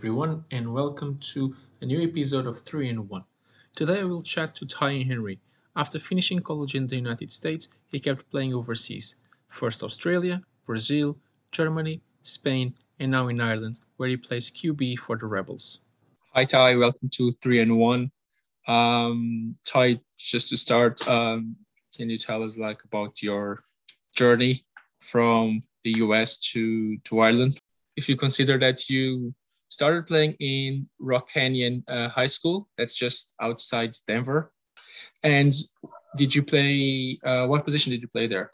everyone, and welcome to a new episode of 3 in 1. Today I will chat to Ty Henry. After finishing college in the United States, he kept playing overseas. First Australia, Brazil, Germany, Spain, and now in Ireland, where he plays QB for the Rebels. Hi Ty, welcome to 3 and 1. Um, Ty, just to start, um, can you tell us like about your journey from the US to, to Ireland? If you consider that you started playing in Rock Canyon uh, High School. That's just outside Denver. And did you play? Uh, what position did you play there?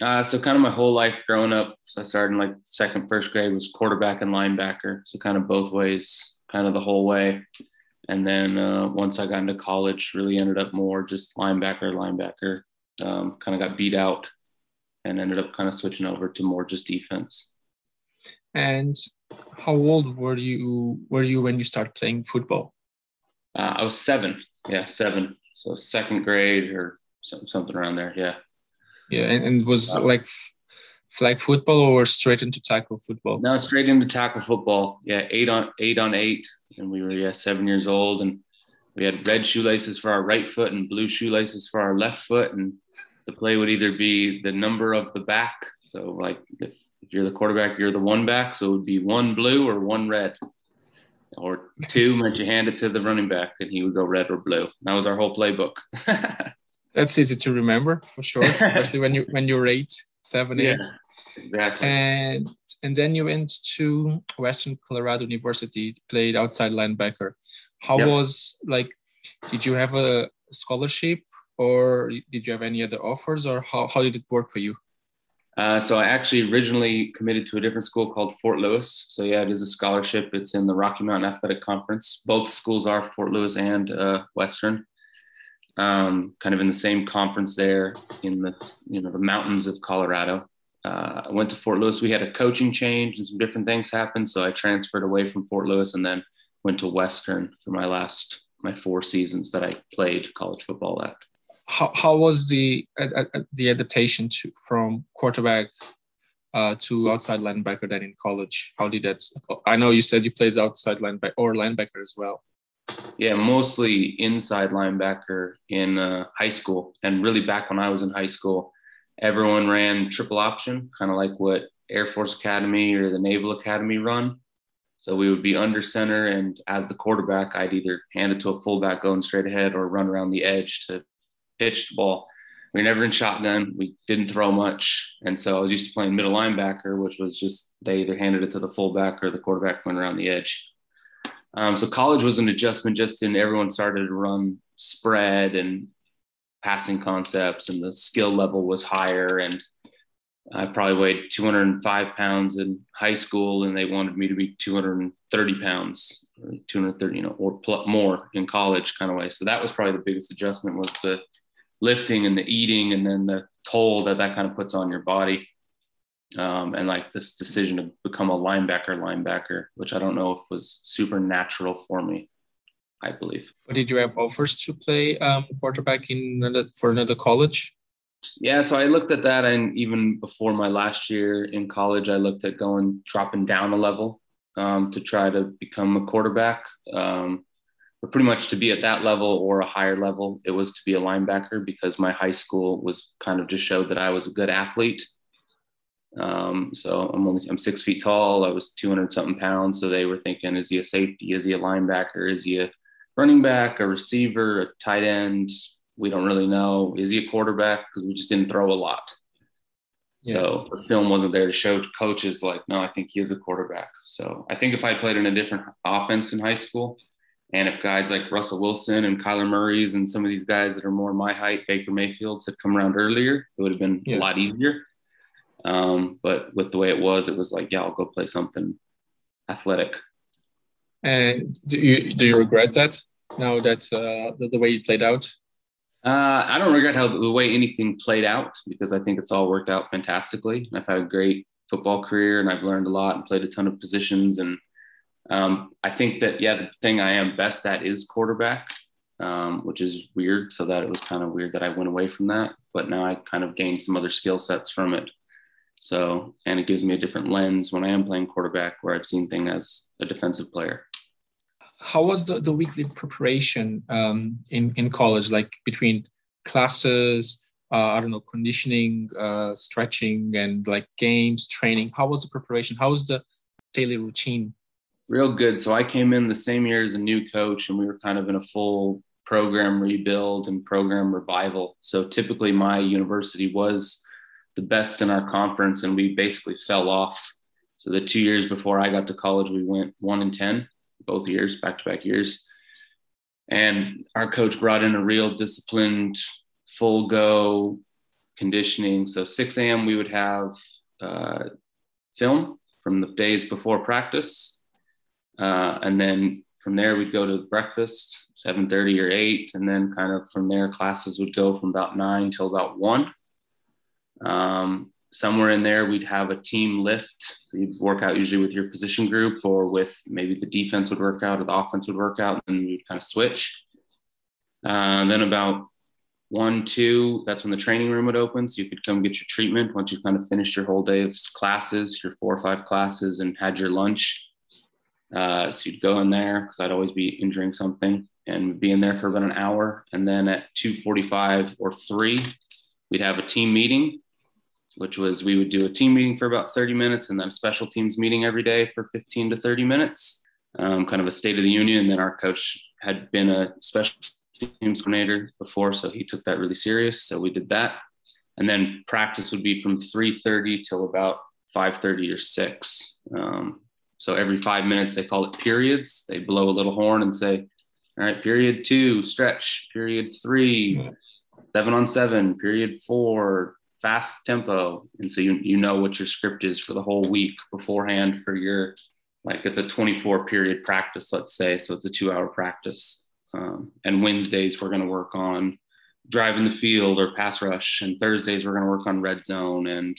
Uh, so kind of my whole life growing up. So I started in like second, first grade was quarterback and linebacker. So kind of both ways, kind of the whole way. And then uh, once I got into college, really ended up more just linebacker, linebacker. Um, kind of got beat out, and ended up kind of switching over to more just defense. And how old were you were you when you started playing football? Uh, I was seven. Yeah, seven. So second grade or something around there. Yeah. Yeah, and, and was uh, like flag football or straight into tackle football? No, straight into tackle football. Yeah, eight on eight on eight, and we were yeah seven years old, and we had red shoelaces for our right foot and blue shoelaces for our left foot, and the play would either be the number of the back. So like if you're the quarterback, you're the one back. So it would be one blue or one red. Or two meant you hand it to the running back and he would go red or blue. That was our whole playbook. That's easy to remember for sure, especially when you when you're eight, seven, yeah, eight. Exactly. And and then you went to Western Colorado University, played outside linebacker. How yep. was like did you have a scholarship or did you have any other offers or how, how did it work for you? Uh, so I actually originally committed to a different school called Fort Lewis. So yeah, it is a scholarship. It's in the Rocky Mountain Athletic Conference. Both schools are Fort Lewis and uh, Western. Um, kind of in the same conference there in the you know the mountains of Colorado. Uh, I went to Fort Lewis. We had a coaching change and some different things happened, so I transferred away from Fort Lewis and then went to Western for my last my four seasons that I played college football at how, how was the the adaptation to from quarterback uh, to outside linebacker then in college? How did that? I know you said you played outside linebacker or linebacker as well. Yeah, mostly inside linebacker in uh, high school, and really back when I was in high school, everyone ran triple option, kind of like what Air Force Academy or the Naval Academy run. So we would be under center, and as the quarterback, I'd either hand it to a fullback going straight ahead or run around the edge to pitched ball. We were never in shotgun. We didn't throw much. And so I was used to playing middle linebacker, which was just they either handed it to the fullback or the quarterback went around the edge. Um, so college was an adjustment just in everyone started to run spread and passing concepts and the skill level was higher. And I probably weighed 205 pounds in high school and they wanted me to be 230 pounds, 230, you know, or more in college kind of way. So that was probably the biggest adjustment was the lifting and the eating and then the toll that that kind of puts on your body. Um, and like this decision to become a linebacker linebacker which i don't know if was super natural for me i believe. But did you have offers to play um, quarterback in another, for another college? Yeah so i looked at that and even before my last year in college i looked at going dropping down a level um, to try to become a quarterback. Um, but pretty much to be at that level or a higher level, it was to be a linebacker because my high school was kind of just showed that I was a good athlete. Um, so I'm only I'm six feet tall. I was 200 something pounds. So they were thinking, is he a safety? Is he a linebacker? Is he a running back, a receiver, a tight end? We don't really know. Is he a quarterback? Because we just didn't throw a lot. Yeah. So the film wasn't there to show coaches like, no, I think he is a quarterback. So I think if I played in a different offense in high school, and if guys like Russell Wilson and Kyler Murray's and some of these guys that are more my height, Baker Mayfield's had come around earlier, it would have been yeah. a lot easier. Um, but with the way it was, it was like, yeah, I'll go play something athletic. And do you do you regret that now that uh, the, the way it played out? Uh, I don't regret how the way anything played out because I think it's all worked out fantastically. I've had a great football career and I've learned a lot and played a ton of positions and um, I think that, yeah, the thing I am best at is quarterback, um, which is weird. So that it was kind of weird that I went away from that. But now I kind of gained some other skill sets from it. So, and it gives me a different lens when I am playing quarterback where I've seen things as a defensive player. How was the, the weekly preparation um, in, in college, like between classes, uh, I don't know, conditioning, uh, stretching, and like games, training? How was the preparation? How was the daily routine? Real good. So I came in the same year as a new coach, and we were kind of in a full program rebuild and program revival. So typically, my university was the best in our conference, and we basically fell off. So the two years before I got to college, we went one and ten, both years, back to back years. And our coach brought in a real disciplined, full go conditioning. So 6 a.m. we would have uh, film from the days before practice, uh, and then from there we'd go to breakfast 7.30 or 8 and then kind of from there classes would go from about 9 till about 1 um, somewhere in there we'd have a team lift. So you'd work out usually with your position group or with maybe the defense would work out or the offense would work out and we'd kind of switch. Uh, then about one two that's when the training room would open. So you could come get your treatment once you kind of finished your whole day of classes your four or five classes and had your lunch uh, so you'd go in there because I'd always be injuring something and be in there for about an hour. And then at 2:45 or three, we'd have a team meeting, which was we would do a team meeting for about 30 minutes and then a special teams meeting every day for 15 to 30 minutes, um, kind of a state of the union. And then our coach had been a special teams coordinator before, so he took that really serious. So we did that. And then practice would be from 3:30 till about 5:30 or 6. Um, so every five minutes, they call it periods. They blow a little horn and say, all right, period two, stretch, period three, seven on seven, period four, fast tempo. And so you, you know what your script is for the whole week beforehand for your, like it's a 24 period practice, let's say. So it's a two hour practice. Um, and Wednesdays, we're going to work on driving the field or pass rush. And Thursdays, we're going to work on red zone. And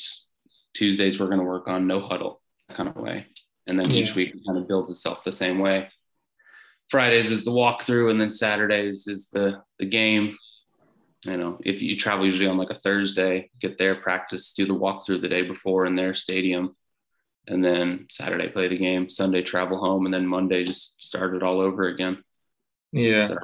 Tuesdays, we're going to work on no huddle kind of way and then yeah. each week kind of builds itself the same way. Fridays is the walkthrough, and then Saturdays is the the game. You know, if you travel usually on like a Thursday, get there, practice, do the walkthrough the day before in their stadium, and then Saturday play the game. Sunday travel home, and then Monday just start it all over again. Yeah. So,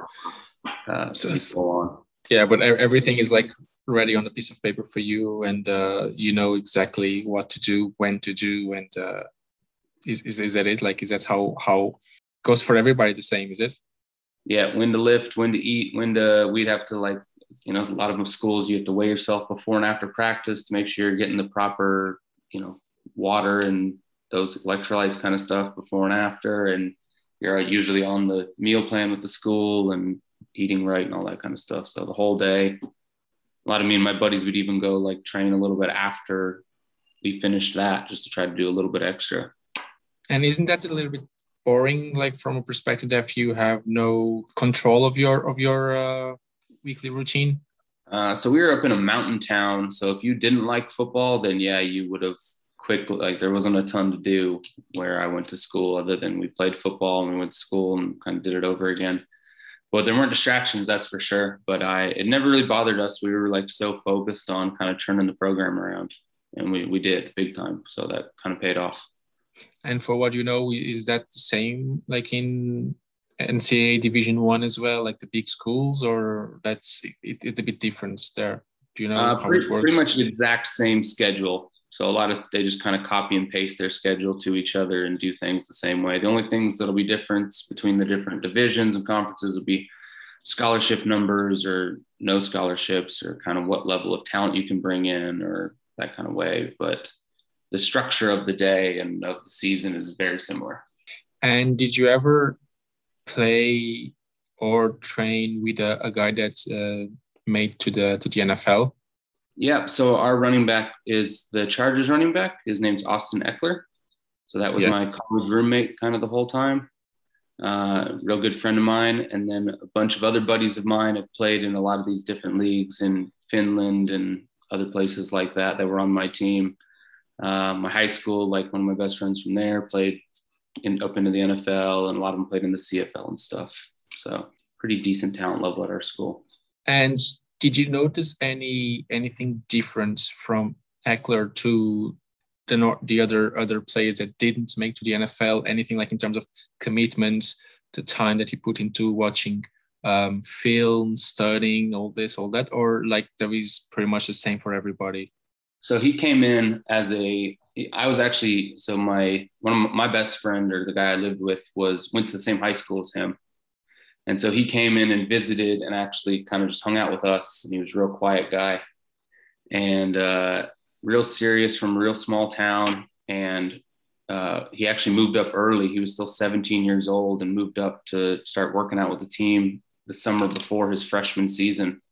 uh, so yeah, but everything is like ready on a piece of paper for you, and uh, you know exactly what to do, when to do, and uh, is, is, is that it? Like, is that how, how goes for everybody the same? Is it? Yeah. When to lift, when to eat, when to, we'd have to like, you know, a lot of them schools, you have to weigh yourself before and after practice to make sure you're getting the proper, you know, water and those electrolytes kind of stuff before and after. And you're usually on the meal plan with the school and eating right and all that kind of stuff. So the whole day, a lot of me and my buddies would even go like train a little bit after we finished that just to try to do a little bit extra. And isn't that a little bit boring, like from a perspective that you have no control of your of your uh, weekly routine? Uh, so we were up in a mountain town. So if you didn't like football, then yeah, you would have quick. Like there wasn't a ton to do where I went to school, other than we played football and we went to school and kind of did it over again. But there weren't distractions, that's for sure. But I, it never really bothered us. We were like so focused on kind of turning the program around, and we we did big time. So that kind of paid off. And for what you know, is that the same like in NCAA Division One as well, like the big schools, or that's it, it a bit different there? Do you know uh, how pretty, it works? Pretty much the exact same schedule. So a lot of they just kind of copy and paste their schedule to each other and do things the same way. The only things that'll be different between the different divisions and conferences will be scholarship numbers or no scholarships or kind of what level of talent you can bring in or that kind of way. But the structure of the day and of the season is very similar. And did you ever play or train with a, a guy that's uh, made to the to the NFL? Yeah. So our running back is the Chargers running back. His name's Austin Ekeler. So that was yeah. my college roommate kind of the whole time. Uh, real good friend of mine, and then a bunch of other buddies of mine have played in a lot of these different leagues in Finland and other places like that that were on my team. Uh, my high school, like one of my best friends from there, played in, up into the NFL, and a lot of them played in the CFL and stuff. So pretty decent talent level at our school. And did you notice any anything different from Ekeler to the the other other players that didn't make to the NFL? Anything like in terms of commitments, the time that he put into watching um, film, studying, all this, all that, or like that is pretty much the same for everybody? So he came in as a. I was actually so my one of my best friend or the guy I lived with was went to the same high school as him, and so he came in and visited and actually kind of just hung out with us. And he was a real quiet guy, and uh, real serious from a real small town. And uh, he actually moved up early. He was still 17 years old and moved up to start working out with the team the summer before his freshman season.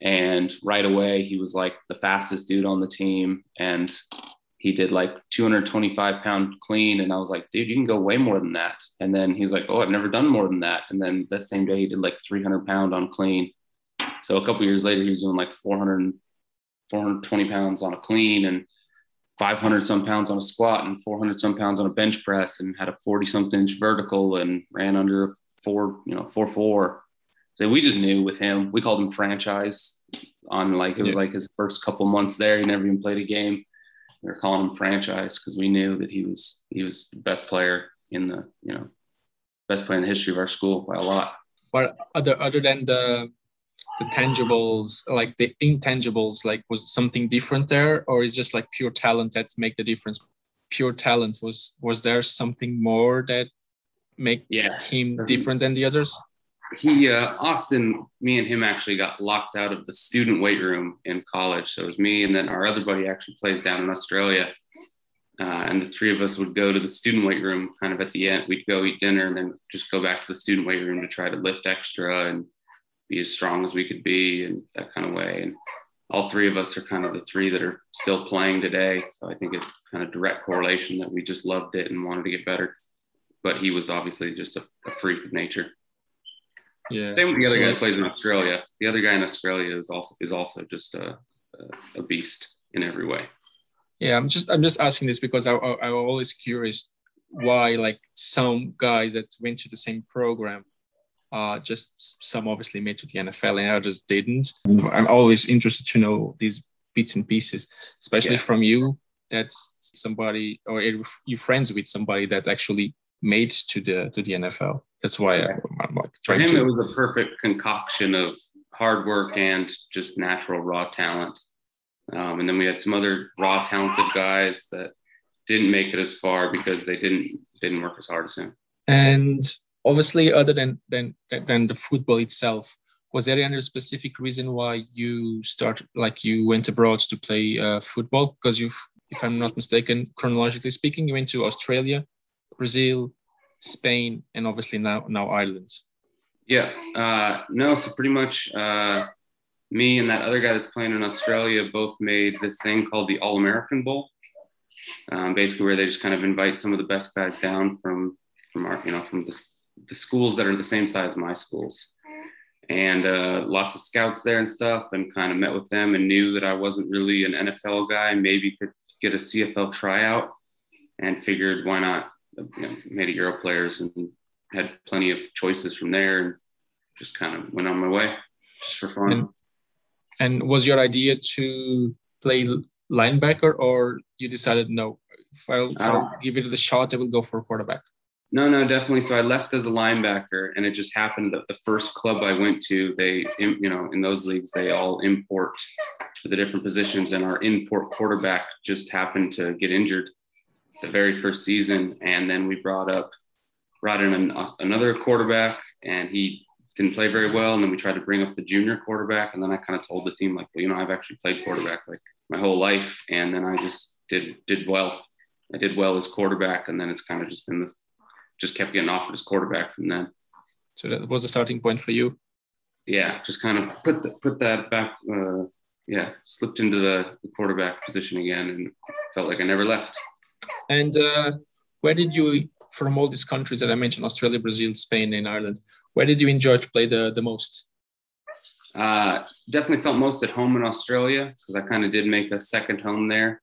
And right away, he was like the fastest dude on the team. And he did like 225 pound clean. And I was like, dude, you can go way more than that. And then he's like, oh, I've never done more than that. And then that same day, he did like 300 pound on clean. So a couple years later, he was doing like 400, 420 pounds on a clean and 500 some pounds on a squat and 400 some pounds on a bench press and had a 40 something inch vertical and ran under four, you know, four, four. So we just knew with him, we called him franchise on like, it was yeah. like his first couple months there. He never even played a game. We were calling him franchise because we knew that he was, he was the best player in the, you know, best player in the history of our school by a lot. But other, other than the, the tangibles, like the intangibles, like was something different there, or is just like pure talent that make the difference? Pure talent was was there something more that make yeah. him different than the others? He uh, Austin, me and him actually got locked out of the student weight room in college. So it was me and then our other buddy actually plays down in Australia. Uh, and the three of us would go to the student weight room kind of at the end. We'd go eat dinner and then just go back to the student weight room to try to lift extra and be as strong as we could be and that kind of way. And all three of us are kind of the three that are still playing today. So I think it's kind of direct correlation that we just loved it and wanted to get better. But he was obviously just a, a freak of nature. Yeah. Same with the other guy that plays in Australia. The other guy in Australia is also is also just a, a, beast in every way. Yeah, I'm just I'm just asking this because I, I, I'm always curious why like some guys that went to the same program, uh, just some obviously made to the NFL and others didn't. I'm always interested to know these bits and pieces, especially yeah. from you. That's somebody or you friends with somebody that actually made to the to the NFL. That's why I, am For him, to. It was a perfect concoction of hard work and just natural raw talent. Um, and then we had some other raw talented guys that didn't make it as far because they didn't didn't work as hard as him. And obviously, other than than than the football itself, was there any specific reason why you started like you went abroad to play uh, football? Because you, if I'm not mistaken, chronologically speaking, you went to Australia, Brazil, Spain, and obviously now now Ireland. Yeah, uh, no. So pretty much, uh, me and that other guy that's playing in Australia both made this thing called the All American Bowl. Um, basically, where they just kind of invite some of the best guys down from from our you know from the the schools that are the same size as my schools, and uh, lots of scouts there and stuff, and kind of met with them and knew that I wasn't really an NFL guy, maybe could get a CFL tryout, and figured why not you know, made a Euro players and had plenty of choices from there and just kind of went on my way just for fun. And, and was your idea to play linebacker or you decided no, if I'll, if I'll uh-huh. give it the shot, I will go for quarterback? No, no, definitely. So I left as a linebacker, and it just happened that the first club I went to, they, you know, in those leagues, they all import for the different positions, and our import quarterback just happened to get injured the very first season, and then we brought up brought in an, another quarterback, and he didn't play very well. And then we tried to bring up the junior quarterback, and then I kind of told the team like, well, you know, I've actually played quarterback like my whole life, and then I just did did well. I did well as quarterback, and then it's kind of just been this, just kept getting offered as quarterback from then. So that was a starting point for you. Yeah, just kind of put the, put that back. Uh, yeah, slipped into the, the quarterback position again, and felt like I never left. And uh, where did you, from all these countries that I mentioned, Australia, Brazil, Spain, and Ireland, where did you enjoy to play the, the most? Uh, definitely felt most at home in Australia because I kind of did make a second home there.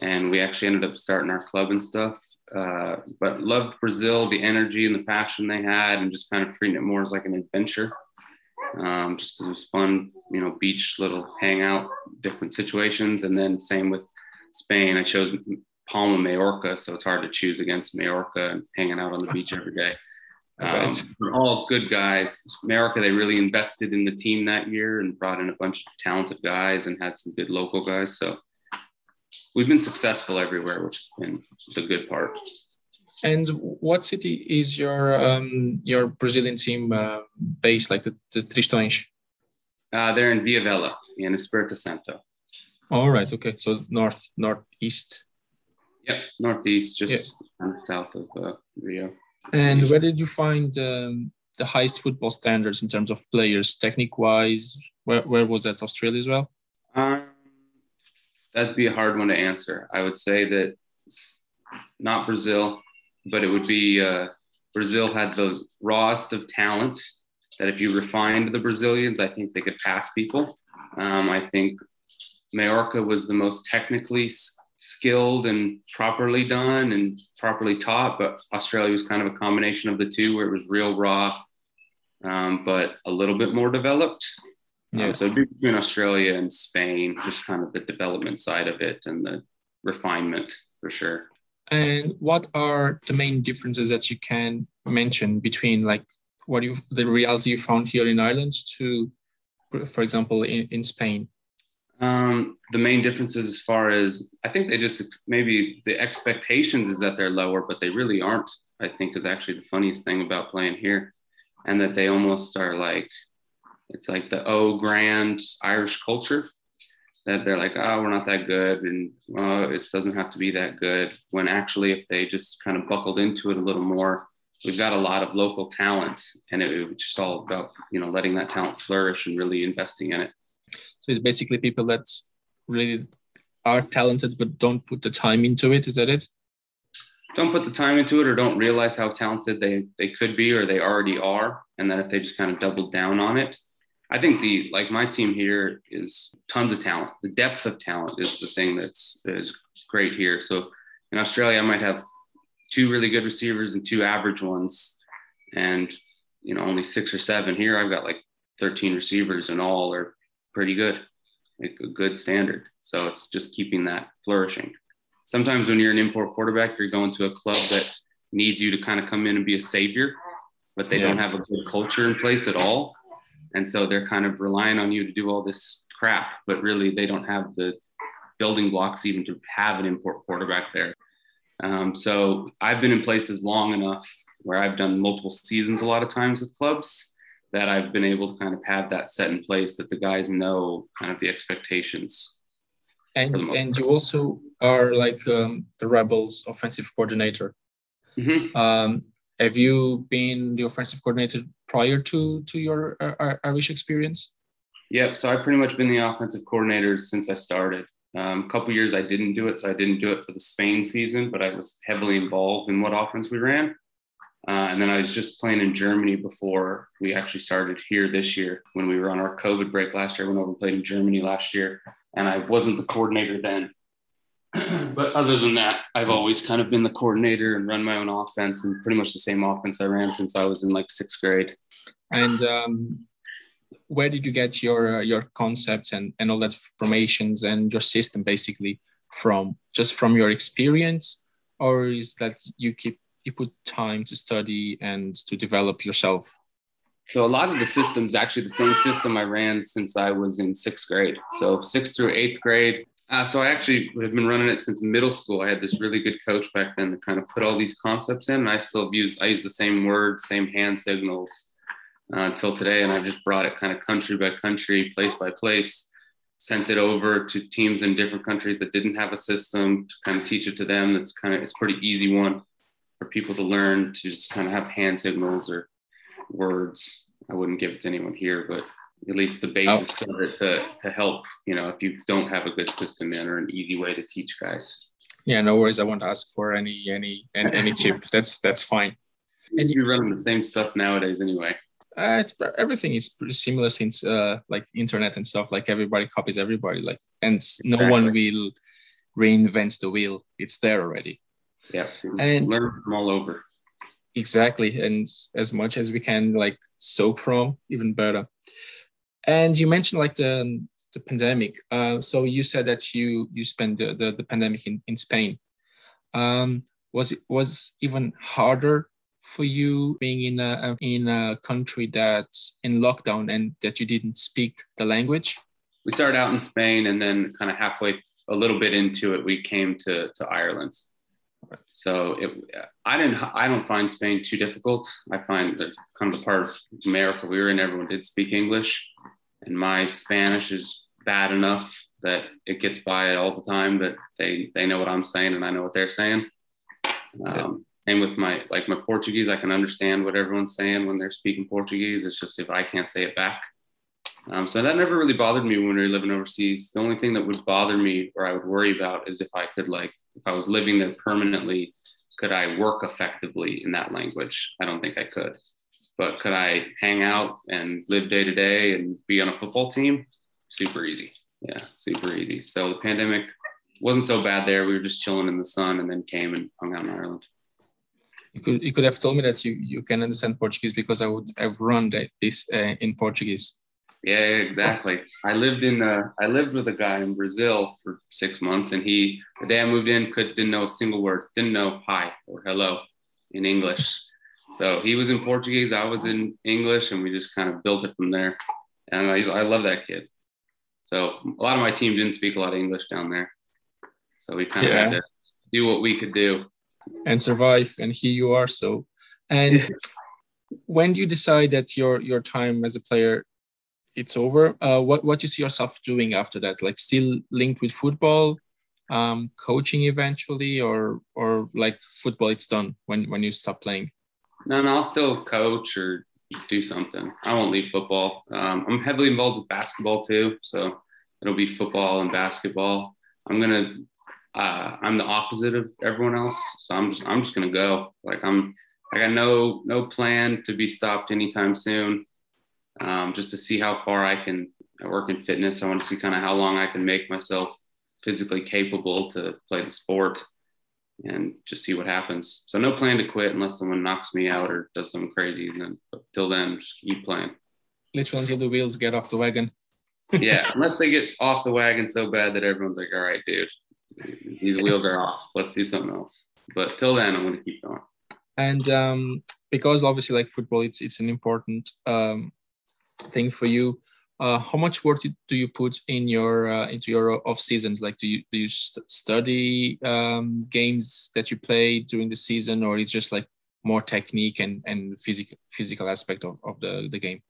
And we actually ended up starting our club and stuff. Uh, but loved Brazil, the energy and the passion they had, and just kind of treating it more as like an adventure. Um, just because it was fun, you know, beach, little hangout, different situations. And then same with Spain. I chose Palma, Majorca, so it's hard to choose against Majorca and hanging out on the beach every day. Um, all good guys. Majorca, they really invested in the team that year and brought in a bunch of talented guys and had some good local guys. So we've been successful everywhere, which has been the good part. And what city is your um, your Brazilian team uh, based, like the, the Tritões? Uh, they're in Vila Velha in Espírito Santo. All right. Okay. So north, northeast. Yep, northeast, just yeah. south of uh, Rio. And where did you find um, the highest football standards in terms of players, technique wise? Where, where was that? Australia as well? Um, that'd be a hard one to answer. I would say that not Brazil, but it would be uh, Brazil had the rawest of talent. That if you refined the Brazilians, I think they could pass people. Um, I think Majorca was the most technically skilled and properly done and properly taught, but Australia was kind of a combination of the two, where it was real raw, um, but a little bit more developed. Um, yeah. Um, so between Australia and Spain, just kind of the development side of it and the refinement for sure. And what are the main differences that you can mention between like what you the reality you found here in Ireland to, for example, in, in Spain? Um, the main differences, as far as I think, they just maybe the expectations is that they're lower, but they really aren't. I think is actually the funniest thing about playing here, and that they almost are like it's like the oh grand Irish culture that they're like, oh, we're not that good, and oh, it doesn't have to be that good. When actually, if they just kind of buckled into it a little more, we've got a lot of local talent, and it, it's just all about you know letting that talent flourish and really investing in it. So it's basically people that really are talented but don't put the time into it. Is that it? Don't put the time into it, or don't realize how talented they they could be, or they already are, and that if they just kind of doubled down on it, I think the like my team here is tons of talent. The depth of talent is the thing that's is great here. So in Australia, I might have two really good receivers and two average ones, and you know only six or seven. Here, I've got like 13 receivers, and all are pretty good, like a good standard. So it's just keeping that flourishing. Sometimes when you're an import quarterback, you're going to a club that needs you to kind of come in and be a savior, but they yeah. don't have a good culture in place at all and so they're kind of relying on you to do all this crap, but really they don't have the building blocks even to have an import quarterback there. Um, so I've been in places long enough where I've done multiple seasons a lot of times with clubs that I've been able to kind of have that set in place that the guys know kind of the expectations. And and you also are like um, the Rebels offensive coordinator. Mm-hmm. Um, have you been the offensive coordinator prior to to your uh, uh, Irish experience? Yep. So I've pretty much been the offensive coordinator since I started. Um, a couple years I didn't do it, so I didn't do it for the Spain season, but I was heavily involved in what offense we ran. Uh, and then I was just playing in Germany before we actually started here this year. When we were on our COVID break last year, I went over and played in Germany last year, and I wasn't the coordinator then. but other than that, I've always kind of been the coordinator and run my own offense and pretty much the same offense I ran since I was in like sixth grade. And um, where did you get your uh, your concepts and, and all that formations and your system basically from? Just from your experience, or is that you keep you put time to study and to develop yourself? So a lot of the systems, actually the same system I ran since I was in sixth grade. So sixth through eighth grade, uh, so I actually have been running it since middle school. I had this really good coach back then that kind of put all these concepts in, and I still use I use the same words, same hand signals uh, until today, and I've just brought it kind of country by country, place by place, sent it over to teams in different countries that didn't have a system to kind of teach it to them. That's kind of it's pretty easy one for people to learn to just kind of have hand signals or words. I wouldn't give it to anyone here, but at least the basics oh. of it to, to help, you know, if you don't have a good system in or an easy way to teach guys. Yeah, no worries. I won't ask for any any any, any tip. That's that's fine. And you're running the same stuff nowadays anyway. Uh, everything is pretty similar since uh, like internet and stuff. Like everybody copies everybody. Like and exactly. no one will reinvent the wheel. It's there already. Yeah, so and learn from all over. Exactly, and as much as we can like soak from, even better. And you mentioned like the the pandemic. Uh, so you said that you you spent the, the, the pandemic in, in Spain. Um, was it was even harder for you being in a in a country that's in lockdown and that you didn't speak the language? We started out in Spain, and then kind of halfway, a little bit into it, we came to to Ireland. So it, I didn't, I don't find Spain too difficult. I find that kind of the part of America we were in, everyone did speak English, and my Spanish is bad enough that it gets by all the time that they they know what I'm saying and I know what they're saying. Um, same with my like my Portuguese, I can understand what everyone's saying when they're speaking Portuguese. It's just if I can't say it back. Um, so that never really bothered me when we were living overseas. The only thing that would bother me or I would worry about is if I could like if I was living there permanently, could I work effectively in that language? I don't think I could. But could I hang out and live day to day and be on a football team? Super easy. Yeah, super easy. So the pandemic wasn't so bad there. We were just chilling in the sun and then came and hung out in Ireland. You could you could have told me that you you can understand Portuguese because I would have run this uh, in Portuguese. Yeah, exactly. I lived in uh, I lived with a guy in Brazil for six months, and he the day I moved in could didn't know a single word, didn't know hi or hello in English. So he was in Portuguese, I was in English, and we just kind of built it from there. And I, I love that kid. So a lot of my team didn't speak a lot of English down there. So we kind of yeah. had to do what we could do and survive. And here you are. So, and when you decide that your your time as a player it's over, uh, what what you see yourself doing after that? Like still linked with football, um, coaching eventually, or or like football, it's done when when you stop playing. No, no, I'll still coach or do something. I won't leave football. Um, I'm heavily involved with basketball too, so it'll be football and basketball. I'm gonna uh, I'm the opposite of everyone else. So I'm just I'm just gonna go. Like I'm I got no no plan to be stopped anytime soon. Um, just to see how far I can I work in fitness. I want to see kind of how long I can make myself physically capable to play the sport and just see what happens. So no plan to quit unless someone knocks me out or does something crazy. And then till then, just keep playing. Literally until the wheels get off the wagon. yeah, unless they get off the wagon so bad that everyone's like, "All right, dude, these wheels are off. Let's do something else. But till then, I'm going to keep going. And um, because obviously, like football, it's it's an important um, thing for you. Uh, how much work do you put in your uh, into your off seasons? Like, do you do you st- study um, games that you play during the season, or it's just like more technique and and physical physical aspect of, of the the game?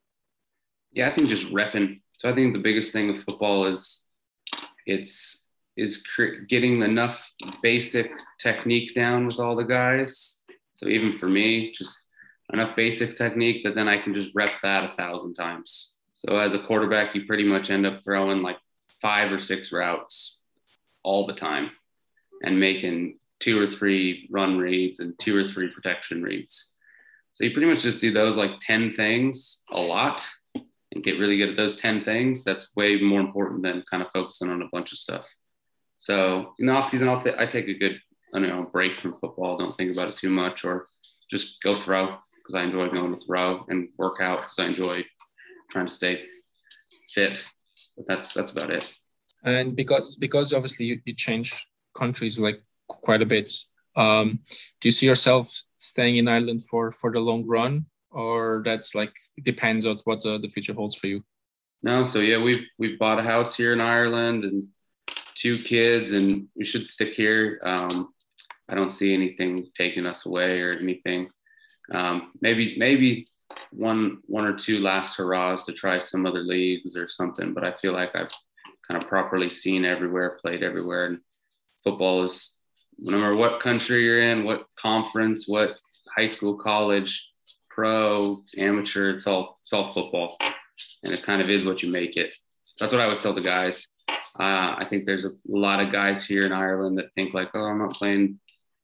Yeah, I think just repping. So I think the biggest thing with football is it's is getting enough basic technique down with all the guys. So even for me, just enough basic technique that then I can just rep that a thousand times. So as a quarterback, you pretty much end up throwing like five or six routes all the time and making two or three run reads and two or three protection reads. So you pretty much just do those like 10 things a lot and get really good at those 10 things. That's way more important than kind of focusing on a bunch of stuff. So in the off season, I'll t- I take a good you know break from football. Don't think about it too much, or just go throw because I enjoy going to throw and work out because I enjoy trying to stay fit. But that's that's about it. And because because obviously you, you change countries like quite a bit. Um, do you see yourself staying in Ireland for for the long run, or that's like depends on what the, the future holds for you? No, so yeah, we've we've bought a house here in Ireland and two kids, and we should stick here. Um, I don't see anything taking us away or anything. Um, maybe maybe one one or two last hurrahs to try some other leagues or something. But I feel like I've kind of properly seen everywhere, played everywhere, and football is no matter what country you're in, what conference, what high school, college, pro, amateur, it's all it's all football, and it kind of is what you make it. That's what I always tell the guys. Uh, I think there's a lot of guys here in Ireland that think like, oh, I'm not playing,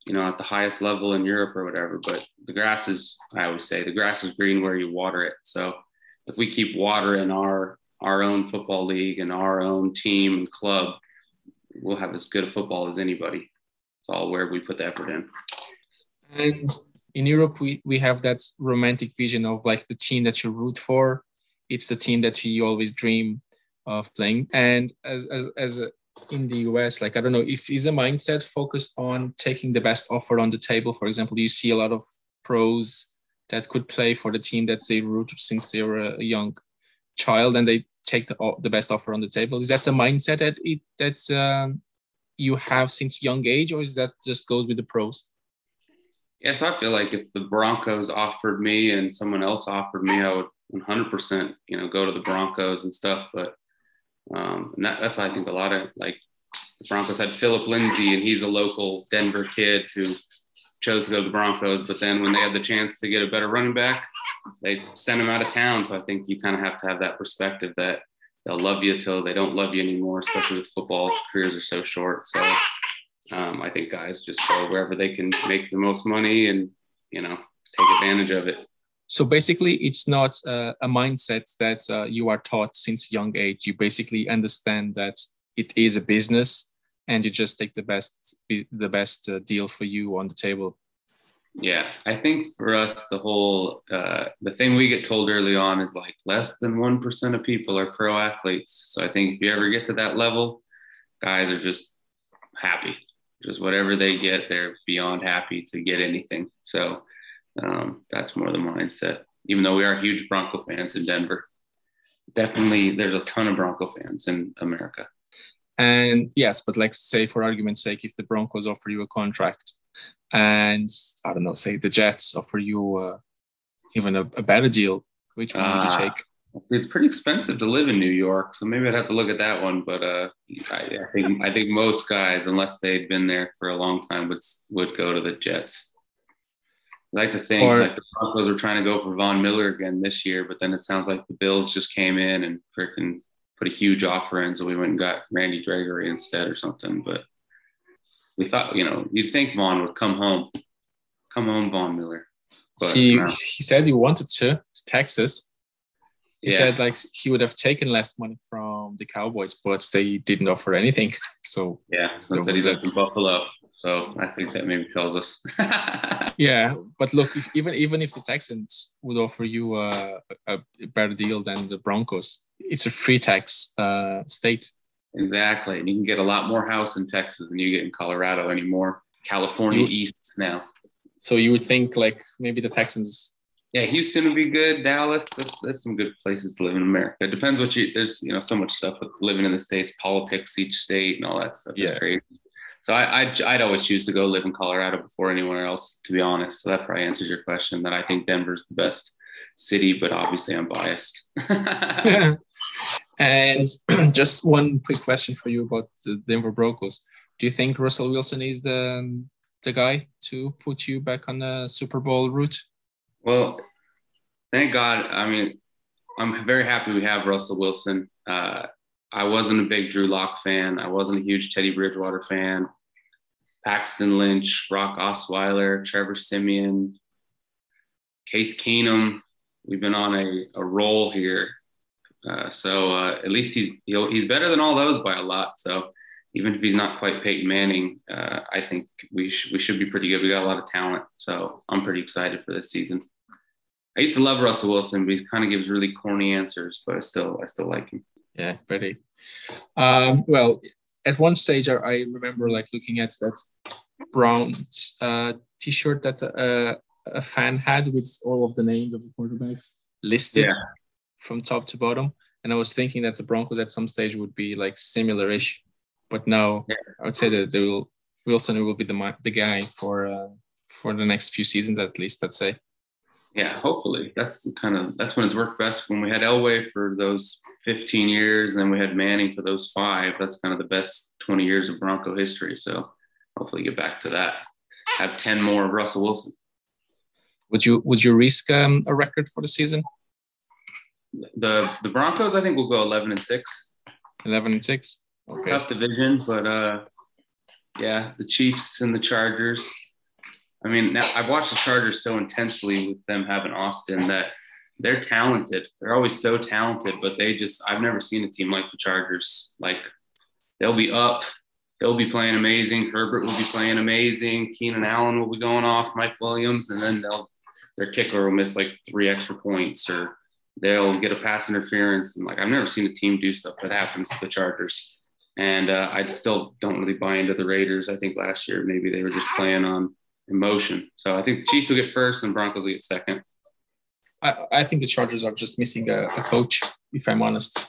you know, at the highest level in Europe or whatever. But the grass is, I always say, the grass is green where you water it. So if we keep watering our our own football league and our own team and club, we'll have as good a football as anybody. It's all where we put the effort in. And in Europe, we, we have that romantic vision of like the team that you root for. It's the team that you always dream of playing. And as as as a, in the US, like I don't know if is a mindset focused on taking the best offer on the table. For example, you see a lot of pros that could play for the team that they root since they were a young child and they take the, the best offer on the table. Is that a mindset that it that's um, you have since young age, or is that just goes with the pros? Yes, I feel like if the Broncos offered me and someone else offered me, I would 100% you know go to the Broncos and stuff. But um, and that, that's I think a lot of like the Broncos had Phillip Lindsay, and he's a local Denver kid who chose to go to the Broncos. But then when they had the chance to get a better running back, they sent him out of town. So I think you kind of have to have that perspective that they'll love you till they don't love you anymore, especially with football. Careers are so short. So um, I think guys just go wherever they can make the most money and, you know, take advantage of it. So basically, it's not uh, a mindset that uh, you are taught since young age. You basically understand that it is a business, and you just take the best the best uh, deal for you on the table. Yeah, I think for us, the whole uh, the thing we get told early on is like less than one percent of people are pro athletes. So I think if you ever get to that level, guys are just happy. Just whatever they get, they're beyond happy to get anything. So um, that's more the mindset. Even though we are huge Bronco fans in Denver, definitely there's a ton of Bronco fans in America. And yes, but like say for argument's sake, if the Broncos offer you a contract, and I don't know, say the Jets offer you uh, even a, a, better deal, which one would you ah, take? It's pretty expensive to live in New York, so maybe I'd have to look at that one. But uh, I, I think I think most guys, unless they'd been there for a long time, would would go to the Jets. I like to think or, like the Broncos are trying to go for Von Miller again this year, but then it sounds like the Bills just came in and freaking put a huge offer in, so we went and got Randy Gregory instead or something. But we thought, you know, you'd think Von would come home, come home, Von Miller. But he no. he said he wanted to Texas. He yeah. said like he would have taken less money from the Cowboys, but they didn't offer anything. So yeah, said he lived in Buffalo. So I think that maybe tells us. yeah, but look, if, even even if the Texans would offer you a, a, better deal than the Broncos, it's a free tax uh, state. Exactly, and you can get a lot more house in Texas than you get in Colorado anymore. California you, East now. So you would think like maybe the Texans. Yeah, Houston would be good. Dallas, that's, that's some good places to live in America. It depends what you. There's you know so much stuff with living in the states, politics, each state, and all that stuff. Yeah. Is crazy. So I, I'd, I'd always choose to go live in Colorado before anywhere else, to be honest. So that probably answers your question that I think Denver's the best city, but obviously I'm biased. and just one quick question for you about the Denver Broncos. Do you think Russell Wilson is the, the guy to put you back on the Super Bowl route? Well, thank God. I mean, I'm very happy we have Russell Wilson. Uh, I wasn't a big Drew Lock fan. I wasn't a huge Teddy Bridgewater fan. Paxton Lynch, Brock Osweiler, Trevor Siemian, Case Keenum. We've been on a, a roll here. Uh, so uh, at least he's he's better than all those by a lot. So even if he's not quite Peyton Manning, uh, I think we sh- we should be pretty good. We got a lot of talent, so I'm pretty excited for this season. I used to love Russell Wilson, but he kind of gives really corny answers, but I still I still like him. Yeah, pretty. Um, well, at one stage, I, I, remember like looking at that brown uh, T-shirt that uh, a fan had with all of the names of the quarterbacks listed yeah. from top to bottom, and I was thinking that the Broncos at some stage would be like similar-ish, but now yeah. I would say that they will Wilson will be the the guy for uh, for the next few seasons at least. Let's say. Yeah, hopefully that's kind of that's when it's worked best. When we had Elway for those 15 years, and we had Manning for those five. That's kind of the best 20 years of Bronco history. So hopefully get back to that. Have 10 more of Russell Wilson. Would you would you risk um, a record for the season? The the Broncos, I think, will go 11 and six. 11 and six. Okay. Tough division, but uh, yeah, the Chiefs and the Chargers. I mean, I've watched the Chargers so intensely with them having Austin that they're talented. They're always so talented, but they just I've never seen a team like the Chargers. Like they'll be up, they'll be playing amazing. Herbert will be playing amazing. Keenan Allen will be going off. Mike Williams, and then they'll their kicker will miss like three extra points, or they'll get a pass interference. And like I've never seen a team do stuff that happens to the Chargers. And uh, I still don't really buy into the Raiders. I think last year maybe they were just playing on emotion. So I think the Chiefs will get first and Broncos will get second. I, I think the Chargers are just missing a, a coach, if I'm honest.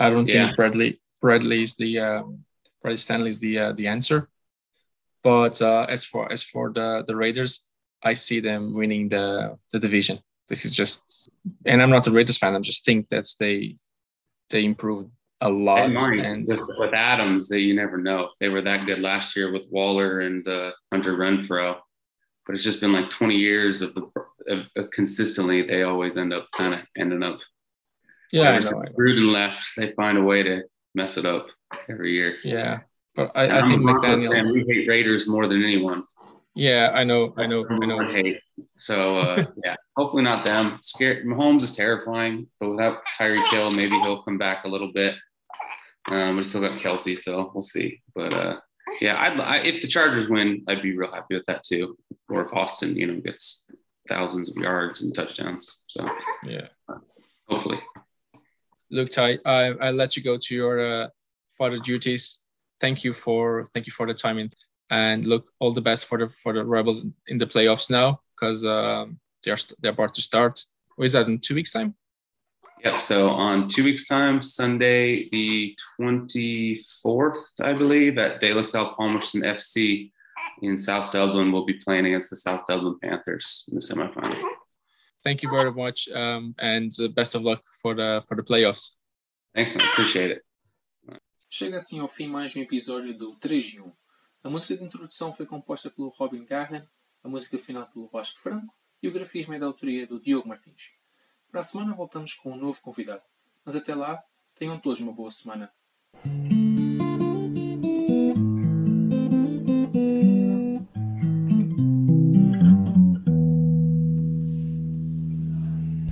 I don't Yeah. think Bradley Bradley is the um, Bradley Stanley is the uh, the answer. But uh, as for as for the the Raiders, I see them winning the the division. This is just, and I'm not a Raiders fan. I just think that they they improved a lot. And with, with Adams, that you never know. They were that good last year with Waller and uh, Hunter Renfrow, but it's just been like 20 years of the of, of consistently. They always end up kind of ending up. yeah, I ever know, I know. Gruden left, they find a way to mess it up every year. Yeah, but I, I think a McDaniel's. fan. We hate Raiders more than anyone. Yeah, I know, I know, I know. one hate. So uh, yeah, hopefully not them. Scared. Mahomes is terrifying, but without Tyreek Hill, maybe he'll come back a little bit. Um, we still got Kelce, so we'll see. But uh, yeah, I'd, I, if the Chargers win, I'd be real happy with that too. Or if Austin, you know, gets thousands of yards and touchdowns. So Yeah. hopefully, Look, Ty, I I let you go to your uh, father duties. Thank you for thank you for the time in, and look, all the best for the for the Rebels in the playoffs now because um, they're they're about to start. What is that in two weeks time? Yep. So on two weeks' time, Sunday the twenty fourth, I believe, at De La Salle Palmerston FC in South Dublin, we'll be playing against the South Dublin Panthers in the semifinal. Thank you very much, um, and uh, best of luck for the for the playoffs. Thanks, man. Appreciate it. Chega assim ao fim mais um episódio do 3 em 1. A música de introdução foi composta pelo Robin Garren, a música final pelo Vasco Franco e o grafismo é da autoria do Diogo Martins. Para a semana voltamos com um novo convidado. Mas até lá, tenham todos uma boa semana.